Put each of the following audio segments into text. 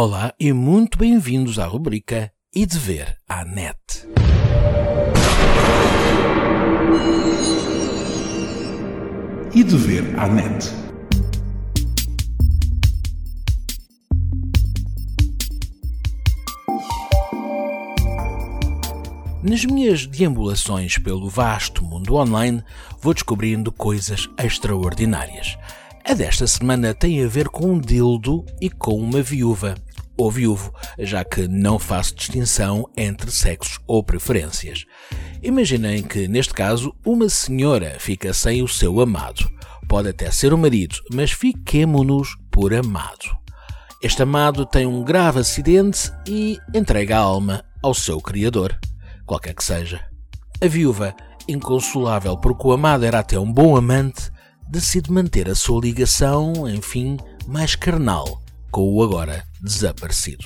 Olá e muito bem-vindos à rubrica E de Ver à Net. E de Ver à Net. Nas minhas deambulações pelo vasto mundo online, vou descobrindo coisas extraordinárias. A desta semana tem a ver com um dildo e com uma viúva ou viúvo, já que não faço distinção entre sexos ou preferências. Imaginem que, neste caso, uma senhora fica sem o seu amado. Pode até ser o marido, mas fiquemo-nos por amado. Este amado tem um grave acidente e entrega a alma ao seu criador, qualquer que seja. A viúva, inconsolável porque o amado era até um bom amante, decide manter a sua ligação, enfim, mais carnal com o agora desaparecido.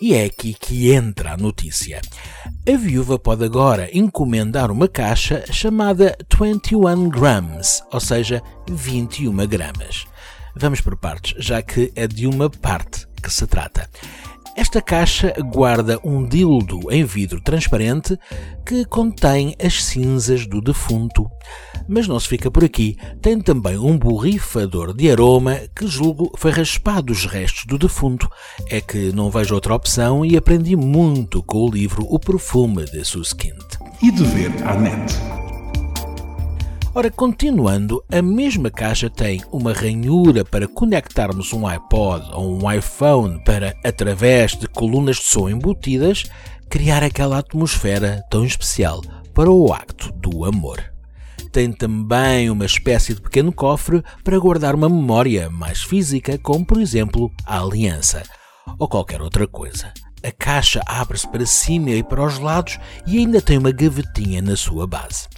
E é aqui que entra a notícia. A viúva pode agora encomendar uma caixa chamada 21 grams, ou seja, 21 gramas. Vamos por partes, já que é de uma parte que se trata. Esta caixa guarda um dildo em vidro transparente que contém as cinzas do defunto. Mas não se fica por aqui, tem também um borrifador de aroma que julgo foi raspado os restos do defunto. É que não vejo outra opção e aprendi muito com o livro O Perfume de Suskind. E de Ver à Net. Ora, continuando, a mesma caixa tem uma ranhura para conectarmos um iPod ou um iPhone para, através de colunas de som embutidas, criar aquela atmosfera tão especial para o acto do amor. Tem também uma espécie de pequeno cofre para guardar uma memória mais física, como por exemplo a aliança ou qualquer outra coisa. A caixa abre-se para cima e para os lados e ainda tem uma gavetinha na sua base.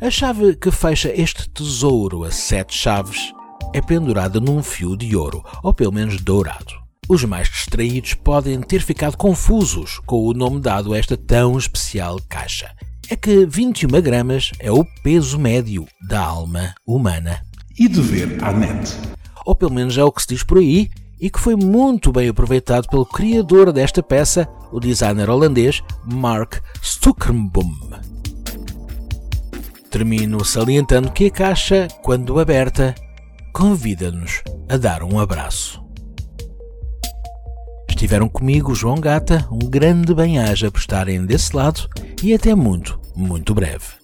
A chave que fecha este tesouro a sete chaves é pendurada num fio de ouro, ou pelo menos dourado. Os mais distraídos podem ter ficado confusos com o nome dado a esta tão especial caixa. É que 21 gramas é o peso médio da alma humana. E de Ver à Net. Ou pelo menos é o que se diz por aí, e que foi muito bem aproveitado pelo criador desta peça, o designer holandês Mark Stuckenboom. Termino salientando que a caixa, quando aberta, convida-nos a dar um abraço. Estiveram comigo João Gata, um grande bem-aja por estarem desse lado e até muito, muito breve.